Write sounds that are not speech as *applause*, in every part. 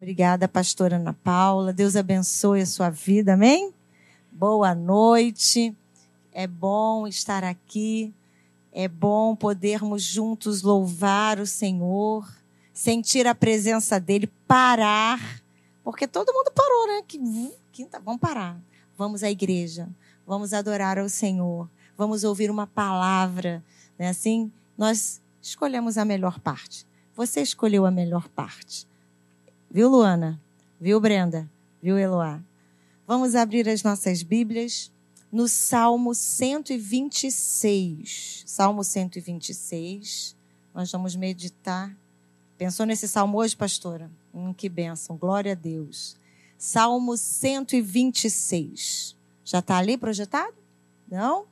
Obrigada, pastora Ana Paula. Deus abençoe a sua vida, amém? Boa noite. É bom estar aqui. É bom podermos juntos louvar o Senhor, sentir a presença dele, parar, porque todo mundo parou, né? Quinta, vamos parar. Vamos à igreja, vamos adorar ao Senhor, vamos ouvir uma palavra, né? Assim, nós escolhemos a melhor parte. Você escolheu a melhor parte. Viu, Luana? Viu, Brenda? Viu, Eloá? Vamos abrir as nossas Bíblias no Salmo 126. Salmo 126. Nós vamos meditar. Pensou nesse salmo hoje, pastora? Hum, que bênção. Glória a Deus. Salmo 126. Já está ali projetado? Não?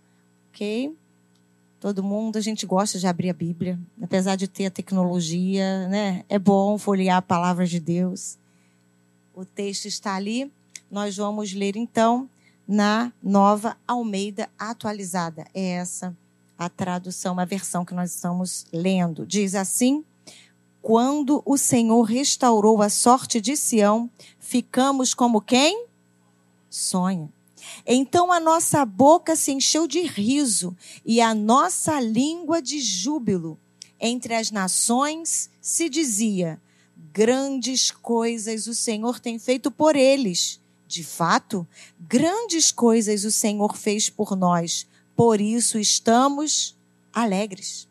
Ok. Todo mundo, a gente gosta de abrir a Bíblia, apesar de ter a tecnologia, né? É bom folhear a palavra de Deus. O texto está ali. Nós vamos ler então na Nova Almeida atualizada. É essa a tradução, a versão que nós estamos lendo. Diz assim: Quando o Senhor restaurou a sorte de Sião, ficamos como quem? Sonha. Então a nossa boca se encheu de riso e a nossa língua de júbilo. Entre as nações se dizia: grandes coisas o Senhor tem feito por eles. De fato, grandes coisas o Senhor fez por nós, por isso estamos alegres.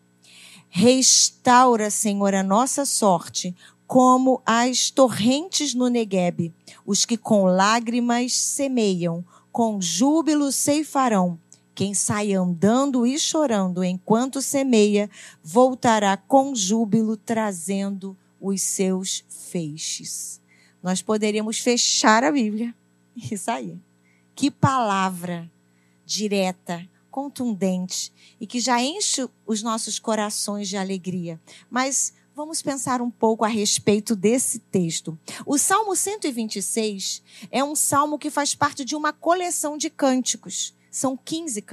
Restaura, Senhor, a nossa sorte, como as torrentes no Neguebe, os que com lágrimas semeiam com júbilo ceifarão. Quem sai andando e chorando enquanto semeia, voltará com júbilo trazendo os seus feixes. Nós poderíamos fechar a Bíblia *laughs* e sair. Que palavra direta, contundente e que já enche os nossos corações de alegria. Mas Vamos pensar um pouco a respeito desse texto. O Salmo 126 é um salmo que faz parte de uma coleção de cânticos. São 15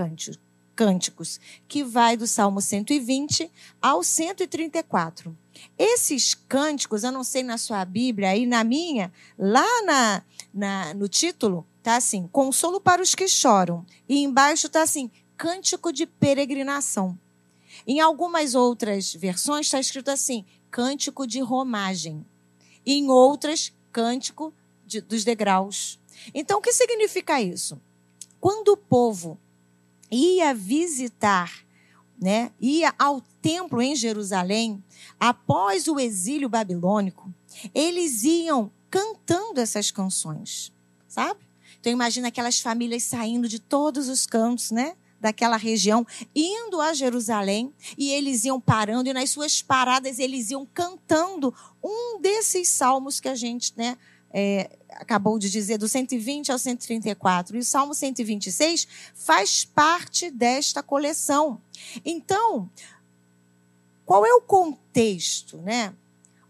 cânticos, que vai do Salmo 120 ao 134. Esses cânticos, eu não sei na sua Bíblia, aí na minha, lá na, na, no título, tá assim: consolo para os que choram. E embaixo tá assim: cântico de peregrinação. Em algumas outras versões está escrito assim: cântico de romagem. Em outras, cântico de, dos degraus. Então, o que significa isso? Quando o povo ia visitar, né, ia ao templo em Jerusalém, após o exílio babilônico, eles iam cantando essas canções, sabe? Então imagina aquelas famílias saindo de todos os cantos, né? Daquela região, indo a Jerusalém, e eles iam parando, e nas suas paradas eles iam cantando um desses salmos que a gente né, é, acabou de dizer, do 120 ao 134. E o Salmo 126 faz parte desta coleção. Então, qual é o contexto? Né?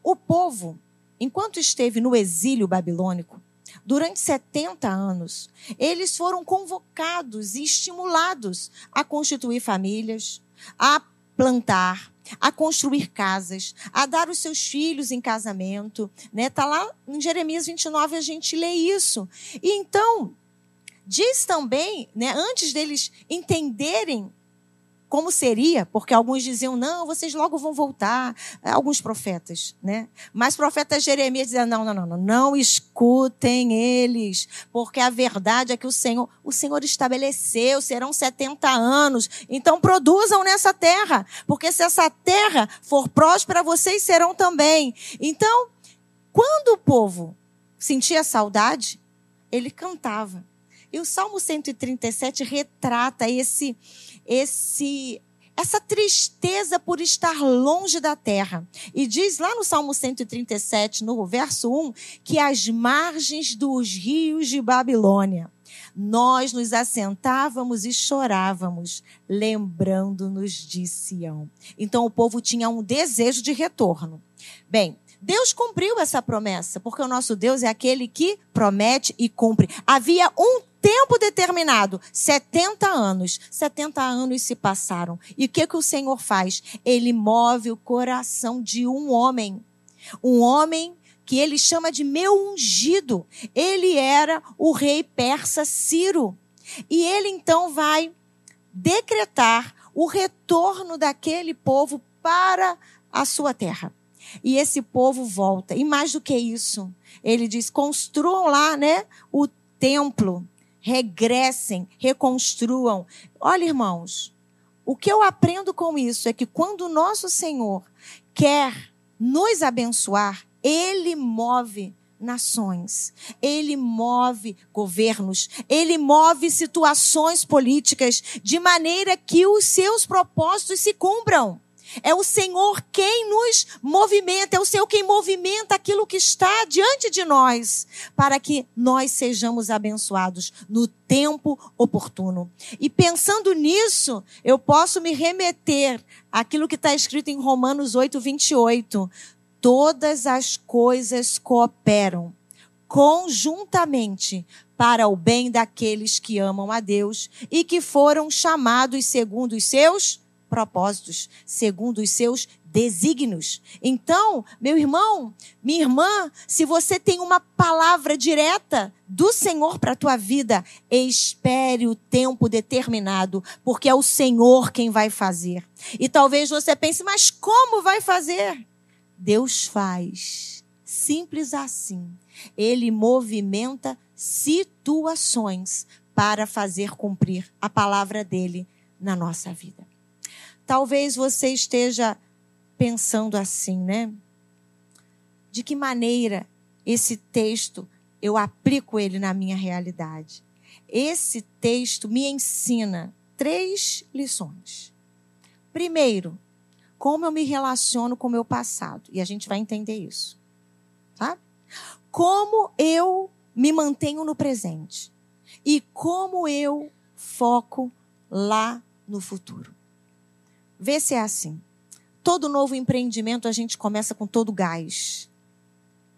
O povo, enquanto esteve no exílio babilônico, durante 70 anos, eles foram convocados e estimulados a constituir famílias, a plantar, a construir casas, a dar os seus filhos em casamento, né? Tá lá em Jeremias 29 a gente lê isso. E então diz também, né, antes deles entenderem como seria, porque alguns diziam, não, vocês logo vão voltar, alguns profetas, né? Mas profeta Jeremias dizia, não, não, não, não, não escutem eles, porque a verdade é que o Senhor, o Senhor estabeleceu, serão 70 anos, então produzam nessa terra, porque se essa terra for próspera, vocês serão também. Então, quando o povo sentia saudade, ele cantava. E o Salmo 137 retrata esse esse essa tristeza por estar longe da terra. E diz lá no Salmo 137, no verso 1, que as margens dos rios de Babilônia, nós nos assentávamos e chorávamos, lembrando-nos de Sião. Então o povo tinha um desejo de retorno. Bem, Deus cumpriu essa promessa, porque o nosso Deus é aquele que promete e cumpre. Havia um tempo determinado, 70 anos. 70 anos se passaram. E o que, que o Senhor faz? Ele move o coração de um homem. Um homem que ele chama de meu ungido. Ele era o rei persa Ciro. E ele então vai decretar o retorno daquele povo para a sua terra. E esse povo volta. E mais do que isso, ele diz: construam lá, né, o templo, regressem, reconstruam. Olha, irmãos, o que eu aprendo com isso é que quando o nosso Senhor quer nos abençoar, ele move nações, ele move governos, ele move situações políticas de maneira que os seus propósitos se cumpram. É o Senhor quem nos movimenta, é o Senhor quem movimenta aquilo que está diante de nós, para que nós sejamos abençoados no tempo oportuno. E pensando nisso, eu posso me remeter àquilo que está escrito em Romanos 8, 28 todas as coisas cooperam conjuntamente para o bem daqueles que amam a Deus e que foram chamados segundo os seus propósitos, segundo os seus desígnios. Então, meu irmão, minha irmã, se você tem uma palavra direta do Senhor para a tua vida, espere o tempo determinado, porque é o Senhor quem vai fazer. E talvez você pense, mas como vai fazer? Deus faz. Simples assim. Ele movimenta situações para fazer cumprir a palavra dele na nossa vida. Talvez você esteja pensando assim, né? De que maneira esse texto eu aplico ele na minha realidade? Esse texto me ensina três lições. Primeiro, como eu me relaciono com o meu passado. E a gente vai entender isso. Tá? Como eu me mantenho no presente. E como eu foco lá no futuro. Vê se é assim. Todo novo empreendimento a gente começa com todo gás.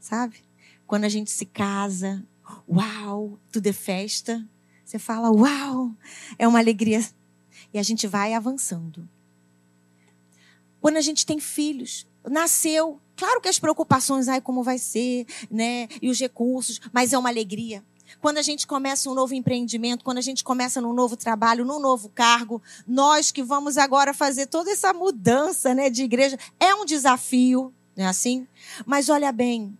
Sabe? Quando a gente se casa, uau, tudo é festa. Você fala, uau, é uma alegria. E a gente vai avançando. Quando a gente tem filhos, nasceu, claro que as preocupações, ai, como vai ser, né? E os recursos, mas é uma alegria. Quando a gente começa um novo empreendimento, quando a gente começa num novo trabalho, num novo cargo, nós que vamos agora fazer toda essa mudança, né, de igreja, é um desafio, não é assim? Mas olha bem,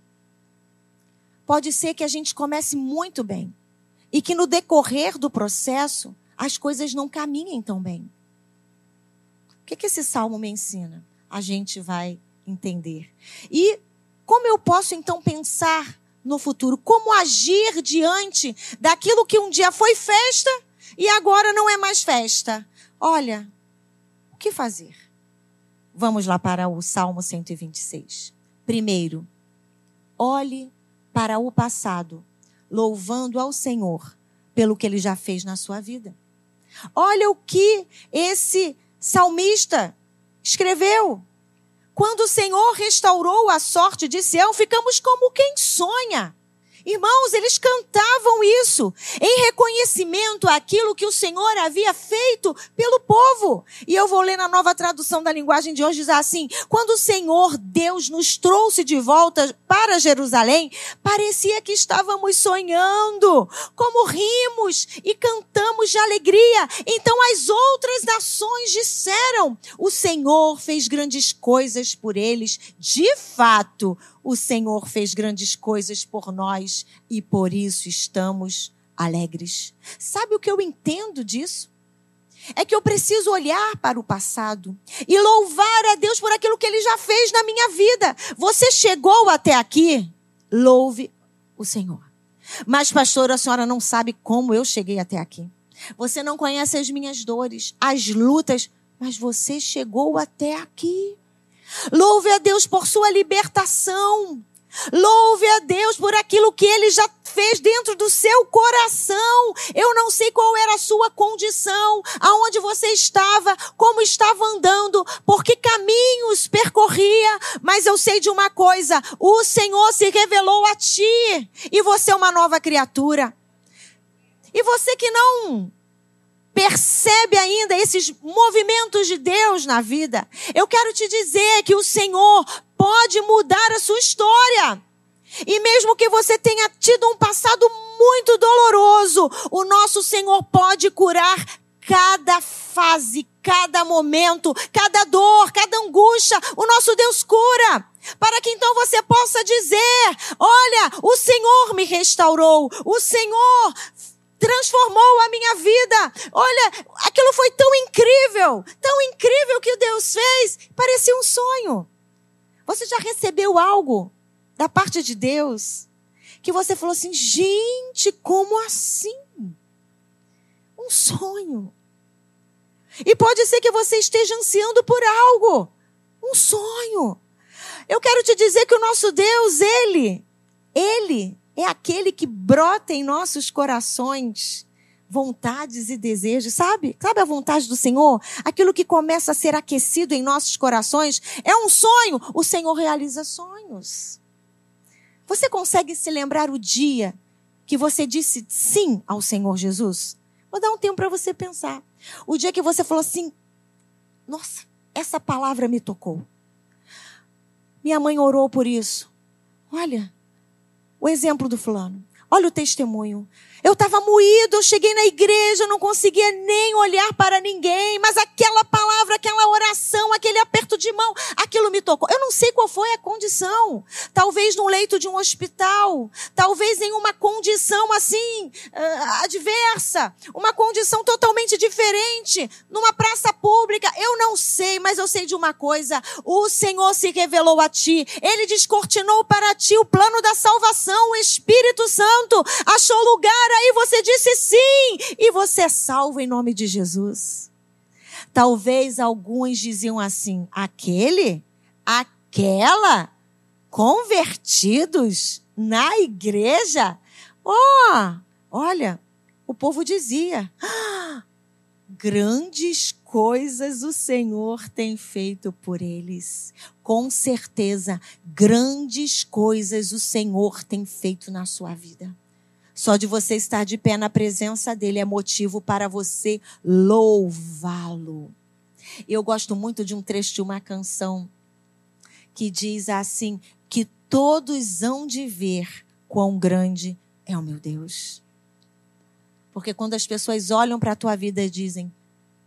pode ser que a gente comece muito bem e que no decorrer do processo as coisas não caminhem tão bem. O que, que esse salmo me ensina? A gente vai entender. E como eu posso então pensar no futuro? Como agir diante daquilo que um dia foi festa e agora não é mais festa? Olha, o que fazer? Vamos lá para o Salmo 126. Primeiro, olhe para o passado, louvando ao Senhor pelo que ele já fez na sua vida. Olha o que esse salmista escreveu. Quando o Senhor restaurou a sorte de Sião, ficamos como quem sonha. Irmãos, eles cantavam isso em reconhecimento àquilo que o Senhor havia feito pelo povo. E eu vou ler na nova tradução da linguagem de hoje, diz assim: quando o Senhor Deus nos trouxe de volta para Jerusalém, parecia que estávamos sonhando, como rimos e cantamos de alegria. Então as outras nações disseram: o Senhor fez grandes coisas por eles. De fato, o Senhor fez grandes coisas por nós e por isso estamos alegres. Sabe o que eu entendo disso? É que eu preciso olhar para o passado e louvar a Deus por aquilo que Ele já fez na minha vida. Você chegou até aqui? Louve o Senhor. Mas, pastor, a senhora não sabe como eu cheguei até aqui. Você não conhece as minhas dores, as lutas, mas você chegou até aqui. Louve a Deus por sua libertação. Louve a Deus por aquilo que ele já fez dentro do seu coração. Eu não sei qual era a sua condição, aonde você estava, como estava andando, por que caminhos percorria, mas eu sei de uma coisa: o Senhor se revelou a ti e você é uma nova criatura. E você que não percebe ainda esses movimentos de Deus na vida, eu quero te dizer que o Senhor pode mudar a sua história. E mesmo que você tenha tido um passado muito doloroso, o nosso Senhor pode curar cada fase, cada momento, cada dor, cada angústia. O nosso Deus cura. Para que então você possa dizer: Olha, o Senhor me restaurou, o Senhor transformou a minha vida. Olha, aquilo foi tão incrível, tão incrível que Deus fez, parecia um sonho. Você já recebeu algo da parte de Deus que você falou assim: gente, como assim? Um sonho. E pode ser que você esteja ansiando por algo, um sonho. Eu quero te dizer que o nosso Deus, ele, ele é aquele que brota em nossos corações vontades e desejos, sabe? Sabe a vontade do Senhor? Aquilo que começa a ser aquecido em nossos corações é um sonho. O Senhor realiza sonhos. Você consegue se lembrar o dia que você disse sim ao Senhor Jesus? Vou dar um tempo para você pensar. O dia que você falou assim: Nossa, essa palavra me tocou. Minha mãe orou por isso. Olha, exemplo do fulano. Olha o testemunho. Eu estava moído, eu cheguei na igreja, não conseguia nem olhar para ninguém, mas aquela palavra, aquela oração, aquele aperto de mão, aquilo me tocou. Eu não sei qual foi a condição. Talvez no leito de um hospital, talvez em uma condição assim, uh, adversa, uma condição totalmente diferente, numa praça pública. Eu não sei, mas eu sei de uma coisa: o Senhor se revelou a ti, ele descortinou para ti o plano da salvação, o Espírito Santo achou lugar aí você disse sim e você é salvo em nome de Jesus. Talvez alguns diziam assim: aquele, aquela, convertidos na igreja. Oh, olha, o povo dizia: ah, grandes coisas o Senhor tem feito por eles. Com certeza, grandes coisas o Senhor tem feito na sua vida. Só de você estar de pé na presença dele é motivo para você louvá-lo. Eu gosto muito de um trecho de uma canção que diz assim: que todos hão de ver quão grande é o meu Deus. Porque quando as pessoas olham para a tua vida e dizem: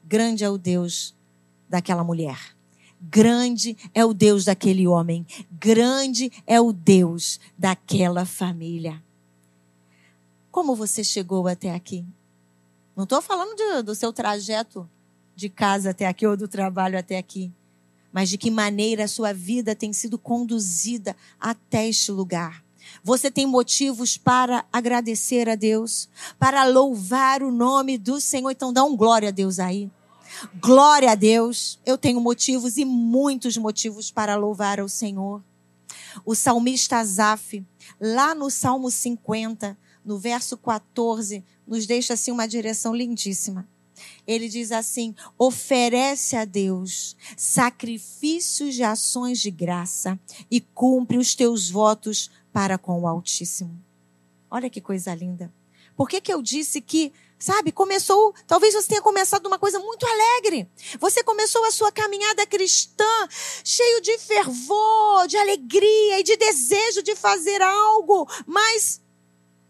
grande é o Deus daquela mulher. Grande é o Deus daquele homem. Grande é o Deus daquela família. Como você chegou até aqui? Não estou falando de, do seu trajeto de casa até aqui ou do trabalho até aqui, mas de que maneira a sua vida tem sido conduzida até este lugar. Você tem motivos para agradecer a Deus, para louvar o nome do Senhor. Então dá um glória a Deus aí. Glória a Deus. Eu tenho motivos e muitos motivos para louvar ao Senhor. O salmista Azaf, lá no Salmo 50, no verso 14, nos deixa assim uma direção lindíssima. Ele diz assim: oferece a Deus sacrifícios de ações de graça e cumpre os teus votos para com o Altíssimo. Olha que coisa linda. Por que, que eu disse que, sabe, começou, talvez você tenha começado uma coisa muito alegre. Você começou a sua caminhada cristã cheio de fervor, de alegria e de desejo de fazer algo, mas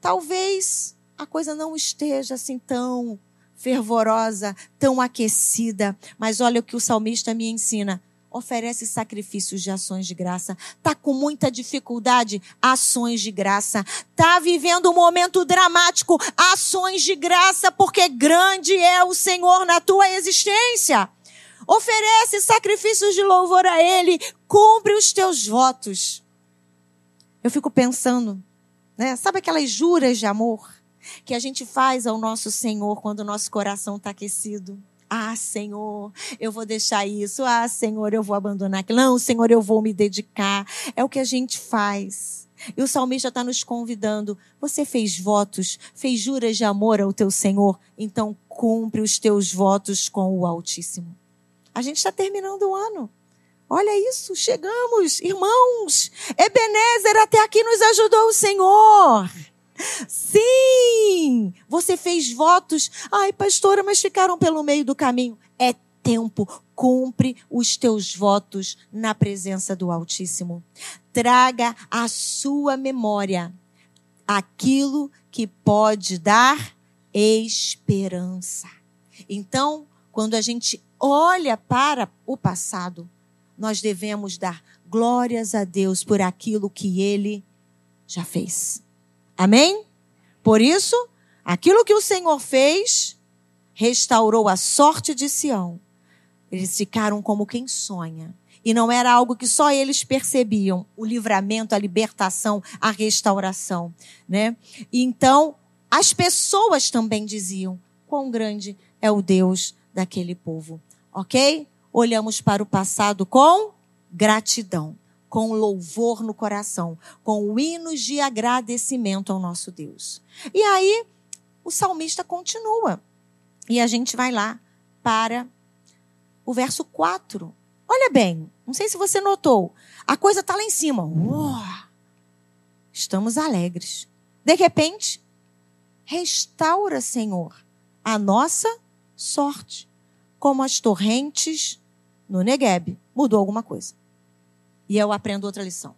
talvez a coisa não esteja assim tão fervorosa, tão aquecida. Mas olha o que o salmista me ensina. Oferece sacrifícios de ações de graça. Tá com muita dificuldade? Ações de graça. Tá vivendo um momento dramático? Ações de graça, porque grande é o Senhor na tua existência. Oferece sacrifícios de louvor a Ele. Cumpre os teus votos. Eu fico pensando né? Sabe aquelas juras de amor que a gente faz ao nosso Senhor quando o nosso coração está aquecido? Ah, Senhor, eu vou deixar isso. Ah, Senhor, eu vou abandonar aquilo. Não, Senhor, eu vou me dedicar. É o que a gente faz. E o salmista está nos convidando. Você fez votos, fez juras de amor ao teu Senhor, então cumpre os teus votos com o Altíssimo. A gente está terminando o ano. Olha isso, chegamos, irmãos. Ebenezer, até aqui nos ajudou o Senhor. Sim, você fez votos. Ai, pastora, mas ficaram pelo meio do caminho. É tempo, cumpre os teus votos na presença do Altíssimo. traga à sua memória aquilo que pode dar esperança. Então, quando a gente olha para o passado, nós devemos dar glórias a Deus por aquilo que ele já fez. Amém? Por isso, aquilo que o Senhor fez restaurou a sorte de Sião. Eles ficaram como quem sonha. E não era algo que só eles percebiam, o livramento, a libertação, a restauração, né? Então, as pessoas também diziam: quão grande é o Deus daquele povo. OK? Olhamos para o passado com gratidão, com louvor no coração, com hinos de agradecimento ao nosso Deus. E aí, o salmista continua. E a gente vai lá para o verso 4. Olha bem, não sei se você notou, a coisa está lá em cima. Uou, estamos alegres. De repente, restaura, Senhor, a nossa sorte, como as torrentes no Negueb. Mudou alguma coisa. E eu aprendo outra lição.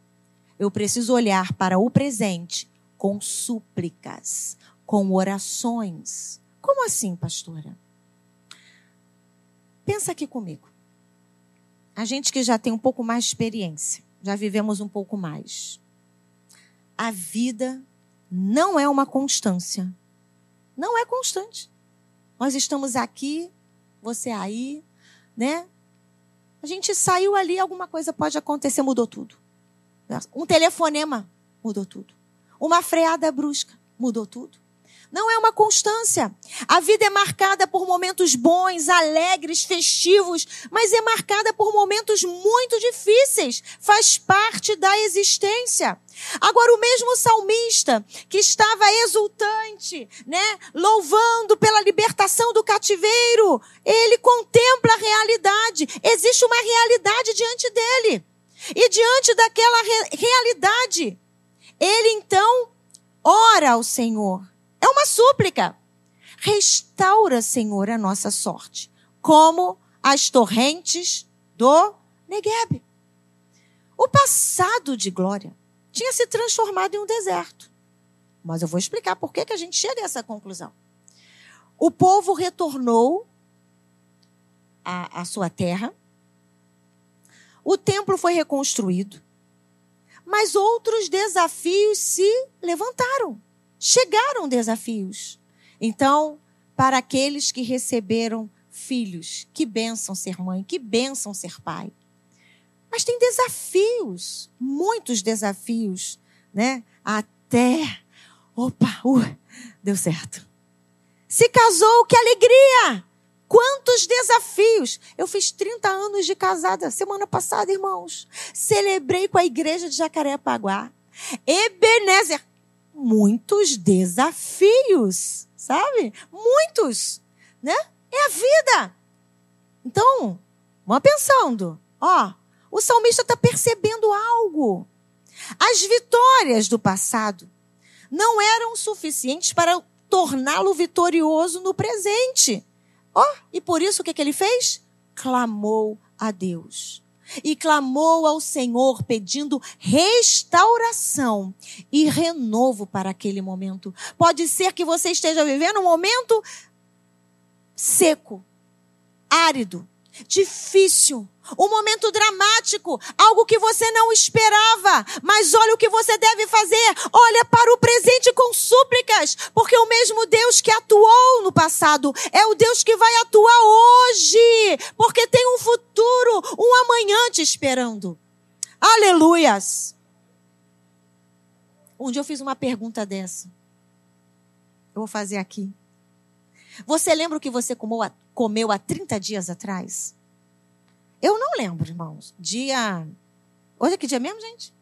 Eu preciso olhar para o presente com súplicas, com orações. Como assim, pastora? Pensa aqui comigo. A gente que já tem um pouco mais de experiência, já vivemos um pouco mais. A vida não é uma constância. Não é constante. Nós estamos aqui, você aí, né? A gente saiu ali, alguma coisa pode acontecer, mudou tudo. Um telefonema mudou tudo. Uma freada brusca mudou tudo. Não é uma constância. A vida é marcada por momentos bons, alegres, festivos, mas é marcada por momentos muito difíceis. Faz parte da existência. Agora, o mesmo salmista que estava exultante, né, louvando pela libertação do cativeiro, ele contempla a realidade. Existe uma realidade diante dele. E diante daquela re realidade, ele então ora ao Senhor é uma súplica. Restaura, Senhor, a nossa sorte, como as torrentes do Negueb. O passado de glória tinha se transformado em um deserto. Mas eu vou explicar por que, a gente chega a essa conclusão. O povo retornou à, à sua terra, o templo foi reconstruído, mas outros desafios se levantaram chegaram desafios. Então, para aqueles que receberam filhos, que bênção ser mãe, que bênção ser pai. Mas tem desafios, muitos desafios, né? Até, opa, uh, deu certo. Se casou, que alegria! Quantos desafios! Eu fiz 30 anos de casada semana passada, irmãos. Celebrei com a igreja de Jacarepaguá. Ebenezer, muitos desafios, sabe? Muitos, né? É a vida. Então, vamos pensando, ó, o salmista está percebendo algo. As vitórias do passado não eram suficientes para torná-lo vitorioso no presente. Ó, e por isso o que, que ele fez? Clamou a Deus e clamou ao Senhor pedindo restauração e renovo para aquele momento. Pode ser que você esteja vivendo um momento seco, árido, difícil, um momento dramático, algo que você não esperava. Mas olha o que você deve fazer. Olha para o presente com súplicas, porque o mesmo Deus que atuou no passado é o Deus que vai atuar hoje, porque tem um futuro, um amanhã te esperando. Aleluias. Um dia eu fiz uma pergunta dessa. Eu vou fazer aqui. Você lembra o que você comeu há 30 dias atrás? Eu não lembro, irmãos. Dia. Hoje é que dia mesmo, gente?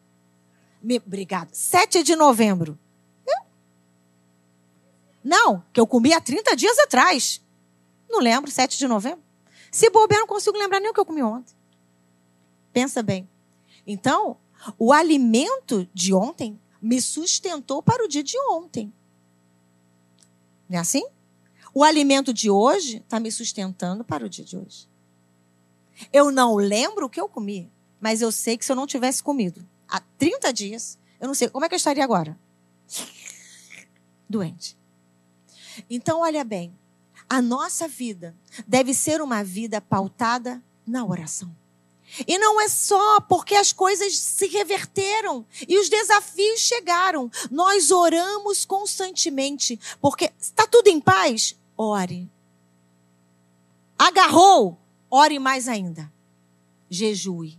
Me... Obrigado. 7 de novembro. Eu... Não, que eu comi há 30 dias atrás. Não lembro, 7 de novembro. Se bobear, não consigo lembrar nem o que eu comi ontem. Pensa bem. Então, o alimento de ontem me sustentou para o dia de ontem. Não é assim? O alimento de hoje está me sustentando para o dia de hoje. Eu não lembro o que eu comi, mas eu sei que se eu não tivesse comido, há 30 dias, eu não sei como é que eu estaria agora. Doente. Então, olha bem, a nossa vida deve ser uma vida pautada na oração. E não é só porque as coisas se reverteram e os desafios chegaram. Nós oramos constantemente, porque está tudo em paz? Ore. Agarrou? Ore mais ainda. Jejue.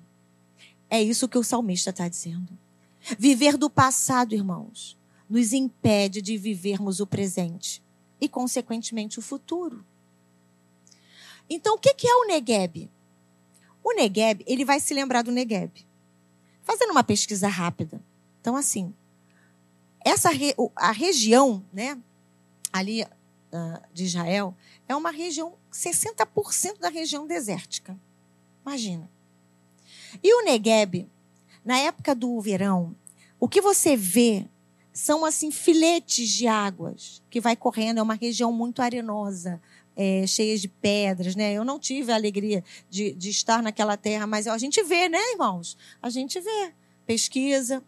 É isso que o salmista está dizendo. Viver do passado, irmãos, nos impede de vivermos o presente e, consequentemente, o futuro. Então, o que é o Negueb? O Negueb, ele vai se lembrar do Negueb. Fazendo uma pesquisa rápida. Então, assim, essa a região, né, ali uh, de Israel, é uma região, 60% da região desértica. Imagina. E o Negueb, na época do verão, o que você vê são assim filetes de águas que vai correndo, é uma região muito arenosa, é, cheias de pedras, né? Eu não tive a alegria de, de estar naquela terra, mas a gente vê, né, irmãos? A gente vê, pesquisa.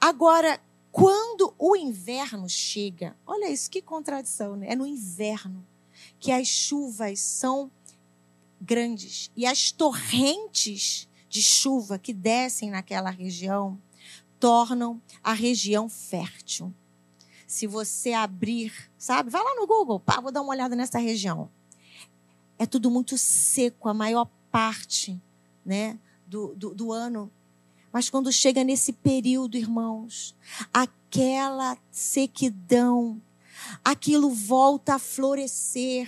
Agora, quando o inverno chega, olha isso, que contradição, né? É no inverno que as chuvas são grandes e as torrentes de chuva que descem naquela região tornam a região fértil se você abrir, sabe? Vai lá no Google, pá, vou dar uma olhada nessa região. É tudo muito seco, a maior parte né, do, do, do ano. Mas quando chega nesse período, irmãos, aquela sequidão, aquilo volta a florescer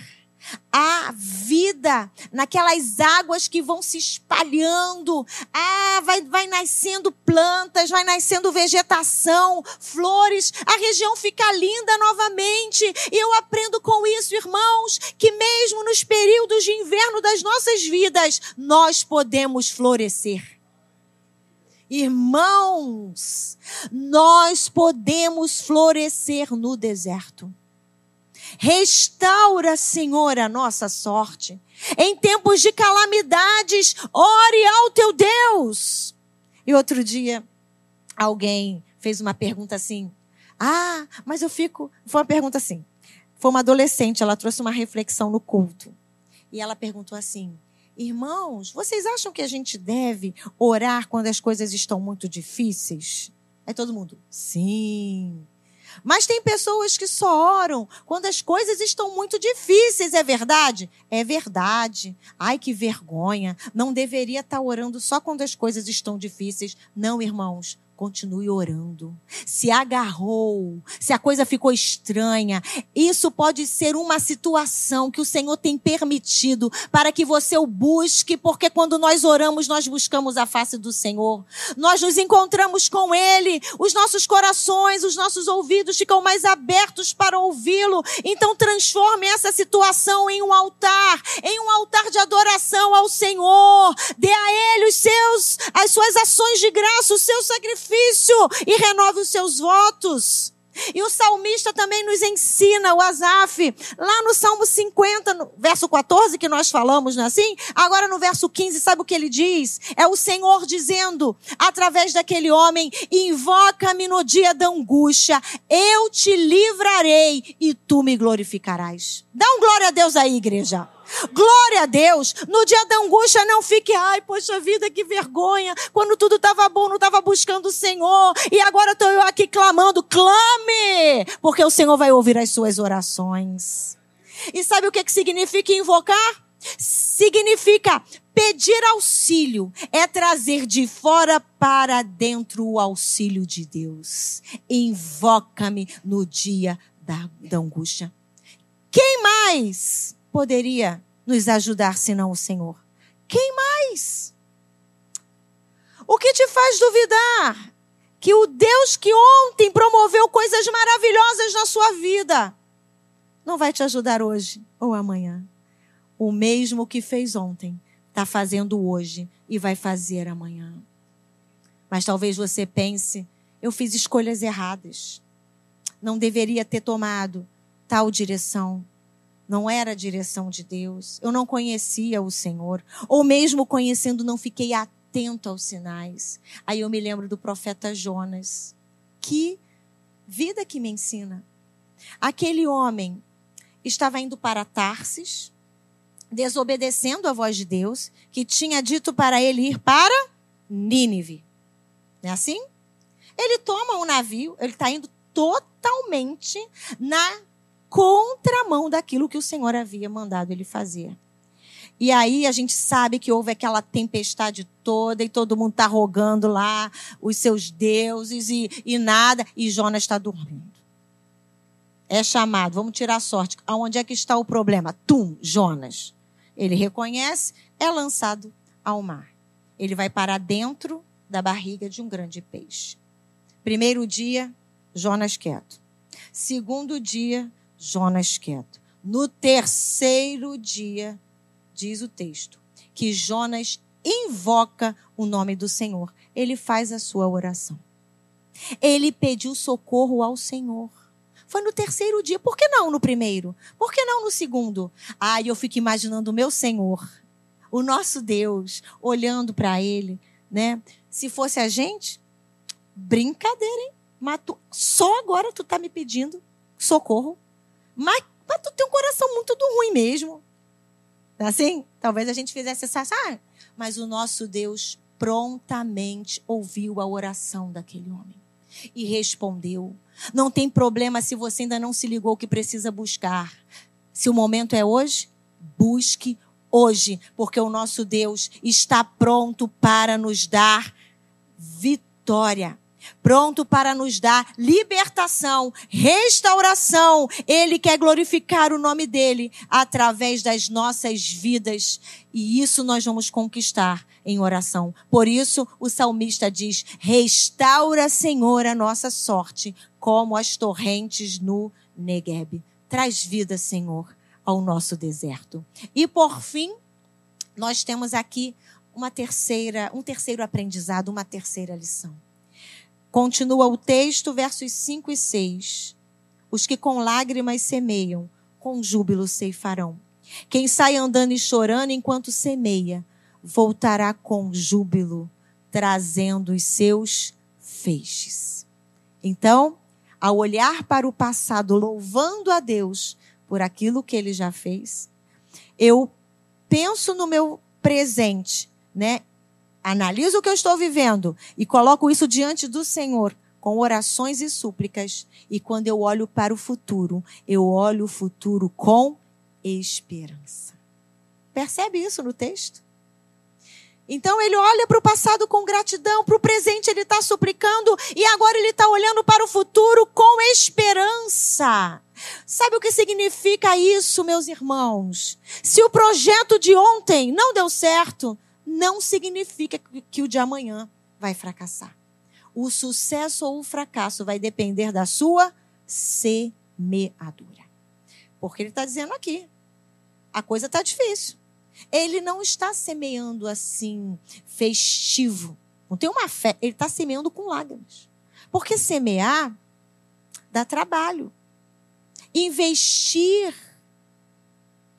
Há vida naquelas águas que vão se espalhando. Ah, vai, vai nascendo plantas, vai nascendo vegetação, flores. A região fica linda novamente. E eu aprendo com isso, irmãos, que mesmo nos períodos de inverno das nossas vidas, nós podemos florescer. Irmãos, nós podemos florescer no deserto. Restaura, Senhor, a nossa sorte. Em tempos de calamidades, ore ao teu Deus. E outro dia, alguém fez uma pergunta assim: Ah, mas eu fico. Foi uma pergunta assim. Foi uma adolescente, ela trouxe uma reflexão no culto. E ela perguntou assim: Irmãos, vocês acham que a gente deve orar quando as coisas estão muito difíceis? Aí todo mundo, sim. Mas tem pessoas que só oram quando as coisas estão muito difíceis, é verdade? É verdade. Ai, que vergonha. Não deveria estar orando só quando as coisas estão difíceis. Não, irmãos continue orando. Se agarrou, se a coisa ficou estranha, isso pode ser uma situação que o Senhor tem permitido para que você o busque, porque quando nós oramos, nós buscamos a face do Senhor. Nós nos encontramos com Ele, os nossos corações, os nossos ouvidos ficam mais abertos para ouvi-lo. Então transforme essa situação em um altar, em um altar de adoração ao Senhor. Dê a Ele os seus, as suas ações de graça, o seu sacrifício sacrifício e renove os seus votos. E o salmista também nos ensina, o Asaf, lá no Salmo 50, no verso 14, que nós falamos, não é assim? Agora no verso 15, sabe o que ele diz? É o Senhor dizendo, através daquele homem, invoca-me no dia da angústia, eu te livrarei e tu me glorificarás. Dá um glória a Deus aí, igreja. Glória a Deus. No dia da angústia, não fique, ai, poxa vida, que vergonha. Quando tudo estava bom, não estava buscando o Senhor. E agora estou eu aqui clamando. Clame! Porque o Senhor vai ouvir as suas orações. E sabe o que, que significa invocar? Significa pedir auxílio. É trazer de fora para dentro o auxílio de Deus. Invoca-me no dia da, da angústia. Quem mais? Poderia nos ajudar senão o Senhor? Quem mais? O que te faz duvidar que o Deus que ontem promoveu coisas maravilhosas na sua vida não vai te ajudar hoje ou amanhã? O mesmo que fez ontem está fazendo hoje e vai fazer amanhã. Mas talvez você pense: eu fiz escolhas erradas. Não deveria ter tomado tal direção não era a direção de Deus, eu não conhecia o Senhor, ou mesmo conhecendo, não fiquei atento aos sinais. Aí eu me lembro do profeta Jonas. Que vida que me ensina. Aquele homem estava indo para Tarsis, desobedecendo a voz de Deus, que tinha dito para ele ir para Nínive. Não é assim? Ele toma um navio, ele está indo totalmente na contramão daquilo que o Senhor havia mandado ele fazer. E aí a gente sabe que houve aquela tempestade toda e todo mundo está rogando lá os seus deuses e, e nada, e Jonas está dormindo. É chamado, vamos tirar a sorte. Aonde é que está o problema? Tum, Jonas. Ele reconhece, é lançado ao mar. Ele vai parar dentro da barriga de um grande peixe. Primeiro dia, Jonas quieto. Segundo dia, Jonas quieto. No terceiro dia, diz o texto, que Jonas invoca o nome do Senhor. Ele faz a sua oração. Ele pediu socorro ao Senhor. Foi no terceiro dia. Por que não no primeiro? Por que não no segundo? Ai, eu fico imaginando o meu Senhor, o nosso Deus, olhando para ele, né? Se fosse a gente, brincadeira, hein? Mas tu, só agora tu tá me pedindo socorro. Mas, mas tu tem um coração muito do ruim mesmo. É assim? Talvez a gente fizesse essa. Ah, mas o nosso Deus prontamente ouviu a oração daquele homem e respondeu. Não tem problema se você ainda não se ligou que precisa buscar. Se o momento é hoje, busque hoje, porque o nosso Deus está pronto para nos dar vitória pronto para nos dar libertação, restauração. Ele quer glorificar o nome dele através das nossas vidas. E isso nós vamos conquistar em oração. Por isso, o salmista diz: Restaura, Senhor, a nossa sorte, como as torrentes no Negueb. Traz vida, Senhor, ao nosso deserto. E por fim, nós temos aqui uma terceira, um terceiro aprendizado, uma terceira lição. Continua o texto, versos 5 e 6. Os que com lágrimas semeiam, com júbilo ceifarão. Quem sai andando e chorando enquanto semeia, voltará com júbilo, trazendo os seus feixes. Então, ao olhar para o passado, louvando a Deus por aquilo que ele já fez, eu penso no meu presente, né? Analiso o que eu estou vivendo e coloco isso diante do Senhor com orações e súplicas. E quando eu olho para o futuro, eu olho o futuro com esperança. Percebe isso no texto? Então ele olha para o passado com gratidão, para o presente ele está suplicando e agora ele está olhando para o futuro com esperança. Sabe o que significa isso, meus irmãos? Se o projeto de ontem não deu certo, não significa que o de amanhã vai fracassar. O sucesso ou o fracasso vai depender da sua semeadura. Porque ele está dizendo aqui, a coisa está difícil. Ele não está semeando assim, festivo. Não tem uma fé. Ele está semeando com lágrimas. Porque semear dá trabalho. Investir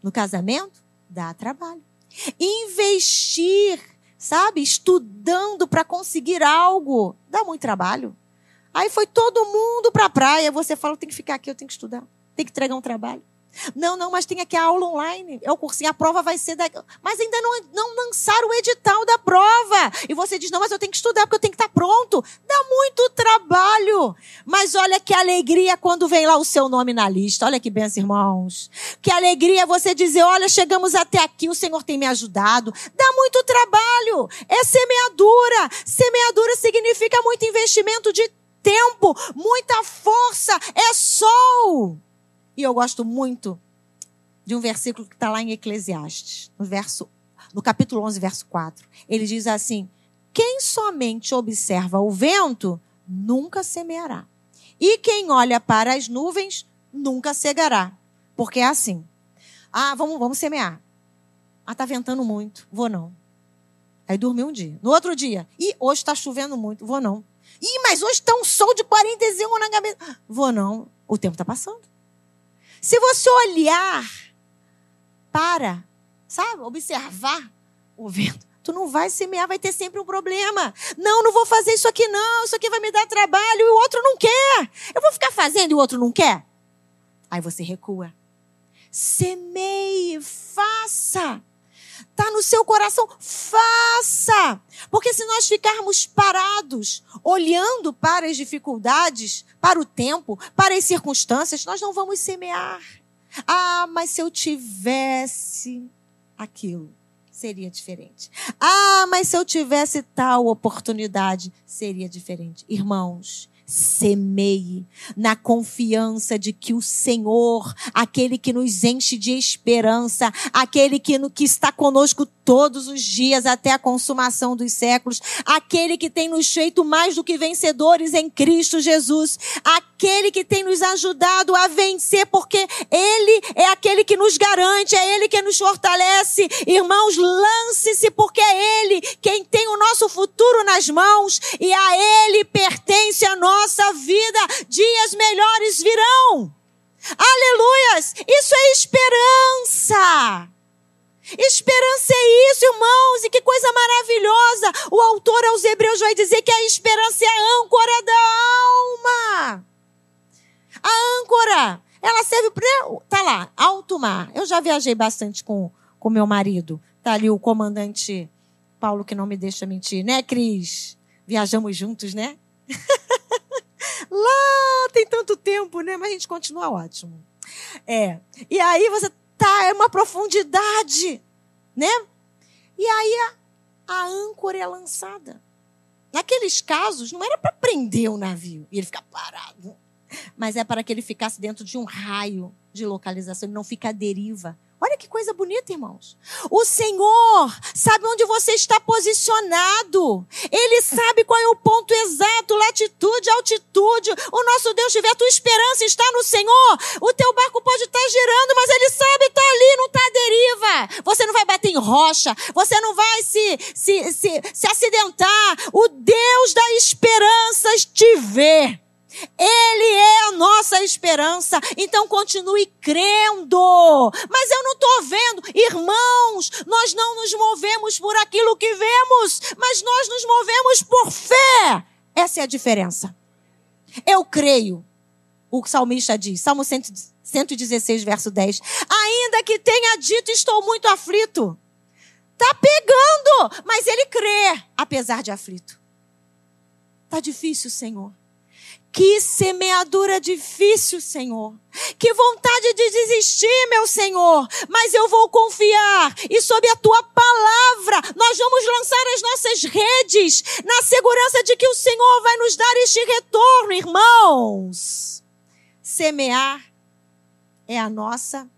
no casamento dá trabalho investir, sabe, estudando para conseguir algo, dá muito trabalho. Aí foi todo mundo para a praia, você fala, tem que ficar aqui, eu tenho que estudar, tem que entregar um trabalho. Não, não, mas tem aqui a aula online. É o cursinho, a prova vai ser daqui. Mas ainda não, não lançaram o edital da prova. E você diz, não, mas eu tenho que estudar porque eu tenho que estar pronto. Dá muito trabalho. Mas olha que alegria quando vem lá o seu nome na lista. Olha que benção, irmãos. Que alegria você dizer, olha, chegamos até aqui, o Senhor tem me ajudado. Dá muito trabalho. É semeadura. Semeadura significa muito investimento de tempo, muita força. É sol. E eu gosto muito de um versículo que está lá em Eclesiastes, no, verso, no capítulo 11, verso 4. Ele diz assim: Quem somente observa o vento nunca semeará. E quem olha para as nuvens nunca cegará. Porque é assim. Ah, vamos, vamos semear. Ah, tá ventando muito. Vou não. Aí dormi um dia. No outro dia. E hoje está chovendo muito. Vou não. Ih, mas hoje está um sol de 41 na cabeça. Vou não. O tempo está passando. Se você olhar para, sabe, observar o vento, Tu não vai semear, vai ter sempre um problema. Não, não vou fazer isso aqui não, isso aqui vai me dar trabalho e o outro não quer. Eu vou ficar fazendo e o outro não quer. Aí você recua. Semeie, faça. Está no seu coração, faça. Porque se nós ficarmos parados, olhando para as dificuldades, para o tempo, para as circunstâncias, nós não vamos semear. Ah, mas se eu tivesse aquilo seria diferente. Ah, mas se eu tivesse tal oportunidade, seria diferente. Irmãos, semeie na confiança de que o Senhor, aquele que nos enche de esperança, aquele que, que está conosco todos os dias até a consumação dos séculos, aquele que tem nos feito mais do que vencedores em Cristo Jesus, aquele que tem nos ajudado a vencer, porque Ele é aquele que nos garante, é Ele que nos fortalece. Irmãos, lance-se, porque é Ele quem tem o nosso futuro nas mãos e a Ele pertence a nossa vida. Dias melhores virão. Aleluias! Isso é esperança. Esperança é isso, irmãos, e que coisa maravilhosa. O autor aos Hebreus vai dizer que a esperança é a âncora da alma. A âncora, ela serve para. Tá lá, alto mar. Eu já viajei bastante com com meu marido. Tá ali o comandante Paulo, que não me deixa mentir, né, Cris? Viajamos juntos, né? *laughs* lá tem tanto tempo, né? Mas a gente continua ótimo. É. E aí você tá, é uma profundidade, né? E aí a, a âncora é lançada. Naqueles casos, não era para prender o navio e ele ficar parado, mas é para que ele ficasse dentro de um raio de localização, ele não fica à deriva. Olha que coisa bonita, irmãos. O Senhor sabe onde você está posicionado. Ele sabe qual é o ponto exato, latitude, altitude. O nosso Deus tiver, tua esperança está no Senhor. O teu barco pode estar girando, mas ele sabe está ali, não está à deriva. Você não vai bater em rocha, você não vai se, se, se, se acidentar. O Deus da esperança te vê. Esperança. Então continue crendo. Mas eu não estou vendo. Irmãos, nós não nos movemos por aquilo que vemos, mas nós nos movemos por fé. Essa é a diferença. Eu creio. O salmista diz, Salmo 116, verso 10. Ainda que tenha dito, estou muito aflito. Tá pegando, mas ele crê, apesar de aflito. Tá difícil, Senhor. Que semeadura difícil, Senhor. Que vontade de desistir, meu Senhor. Mas eu vou confiar e sob a tua palavra nós vamos lançar as nossas redes na segurança de que o Senhor vai nos dar este retorno, irmãos. Semear é a nossa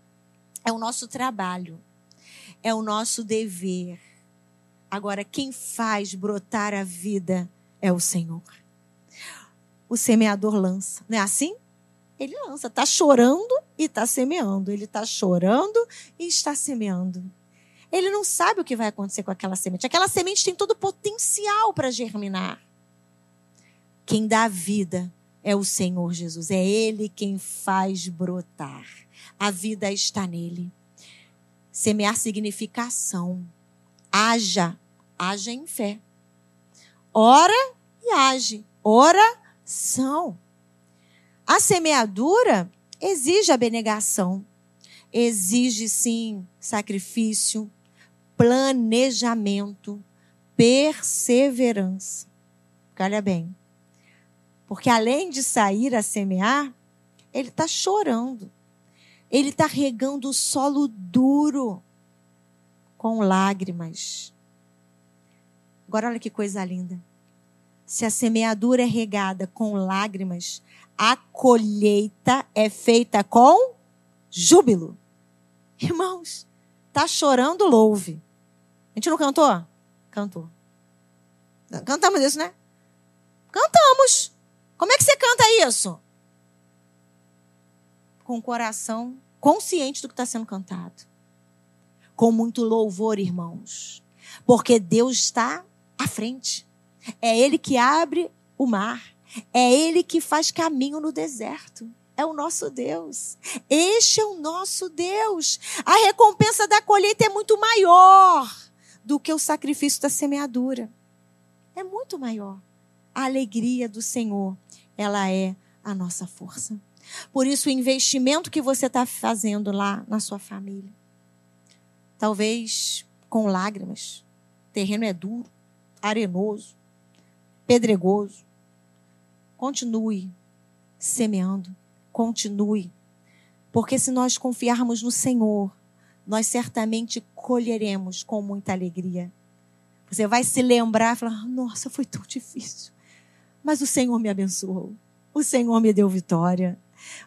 é o nosso trabalho. É o nosso dever. Agora quem faz brotar a vida é o Senhor o semeador lança. Não é assim? Ele lança, está chorando e está semeando. Ele está chorando e está semeando. Ele não sabe o que vai acontecer com aquela semente. Aquela semente tem todo o potencial para germinar. Quem dá vida é o Senhor Jesus. É Ele quem faz brotar. A vida está nele. Semear significa ação. Haja, haja em fé. Ora e age. Ora são. A semeadura exige abnegação, exige sim sacrifício, planejamento, perseverança. Olha bem. Porque além de sair a semear, ele está chorando. Ele está regando o solo duro com lágrimas. Agora olha que coisa linda se a semeadura é regada com lágrimas, a colheita é feita com júbilo. Irmãos, tá chorando, louve. A gente não cantou? Cantou. Cantamos isso, né? Cantamos. Como é que você canta isso? Com o coração consciente do que está sendo cantado. Com muito louvor, irmãos. Porque Deus está à frente. É Ele que abre o mar. É Ele que faz caminho no deserto. É o nosso Deus. Este é o nosso Deus. A recompensa da colheita é muito maior do que o sacrifício da semeadura. É muito maior. A alegria do Senhor, ela é a nossa força. Por isso, o investimento que você está fazendo lá na sua família, talvez com lágrimas, terreno é duro, arenoso, pedregoso. Continue semeando, continue. Porque se nós confiarmos no Senhor, nós certamente colheremos com muita alegria. Você vai se lembrar e falar: Nossa, foi tão difícil. Mas o Senhor me abençoou. O Senhor me deu vitória.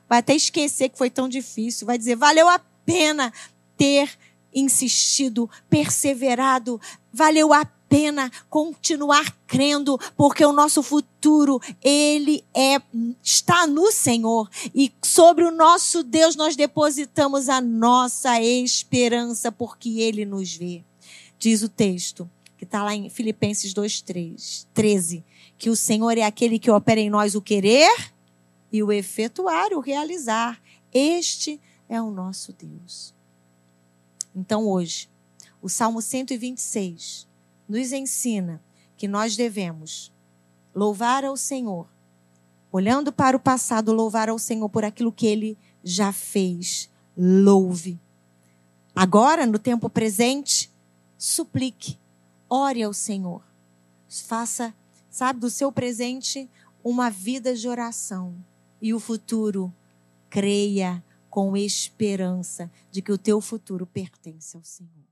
Vai até esquecer que foi tão difícil. Vai dizer: valeu a pena ter insistido, perseverado. Valeu a pena continuar crendo, porque o nosso futuro, ele é está no Senhor e sobre o nosso Deus nós depositamos a nossa esperança, porque ele nos vê. Diz o texto, que está lá em Filipenses 2, 3, 13, que o Senhor é aquele que opera em nós o querer e o efetuar, o realizar. Este é o nosso Deus. Então hoje, o Salmo 126 nos ensina que nós devemos louvar ao Senhor, olhando para o passado, louvar ao Senhor por aquilo que ele já fez. Louve. Agora, no tempo presente, suplique, ore ao Senhor. Faça, sabe, do seu presente uma vida de oração e o futuro creia com esperança de que o teu futuro pertence ao Senhor.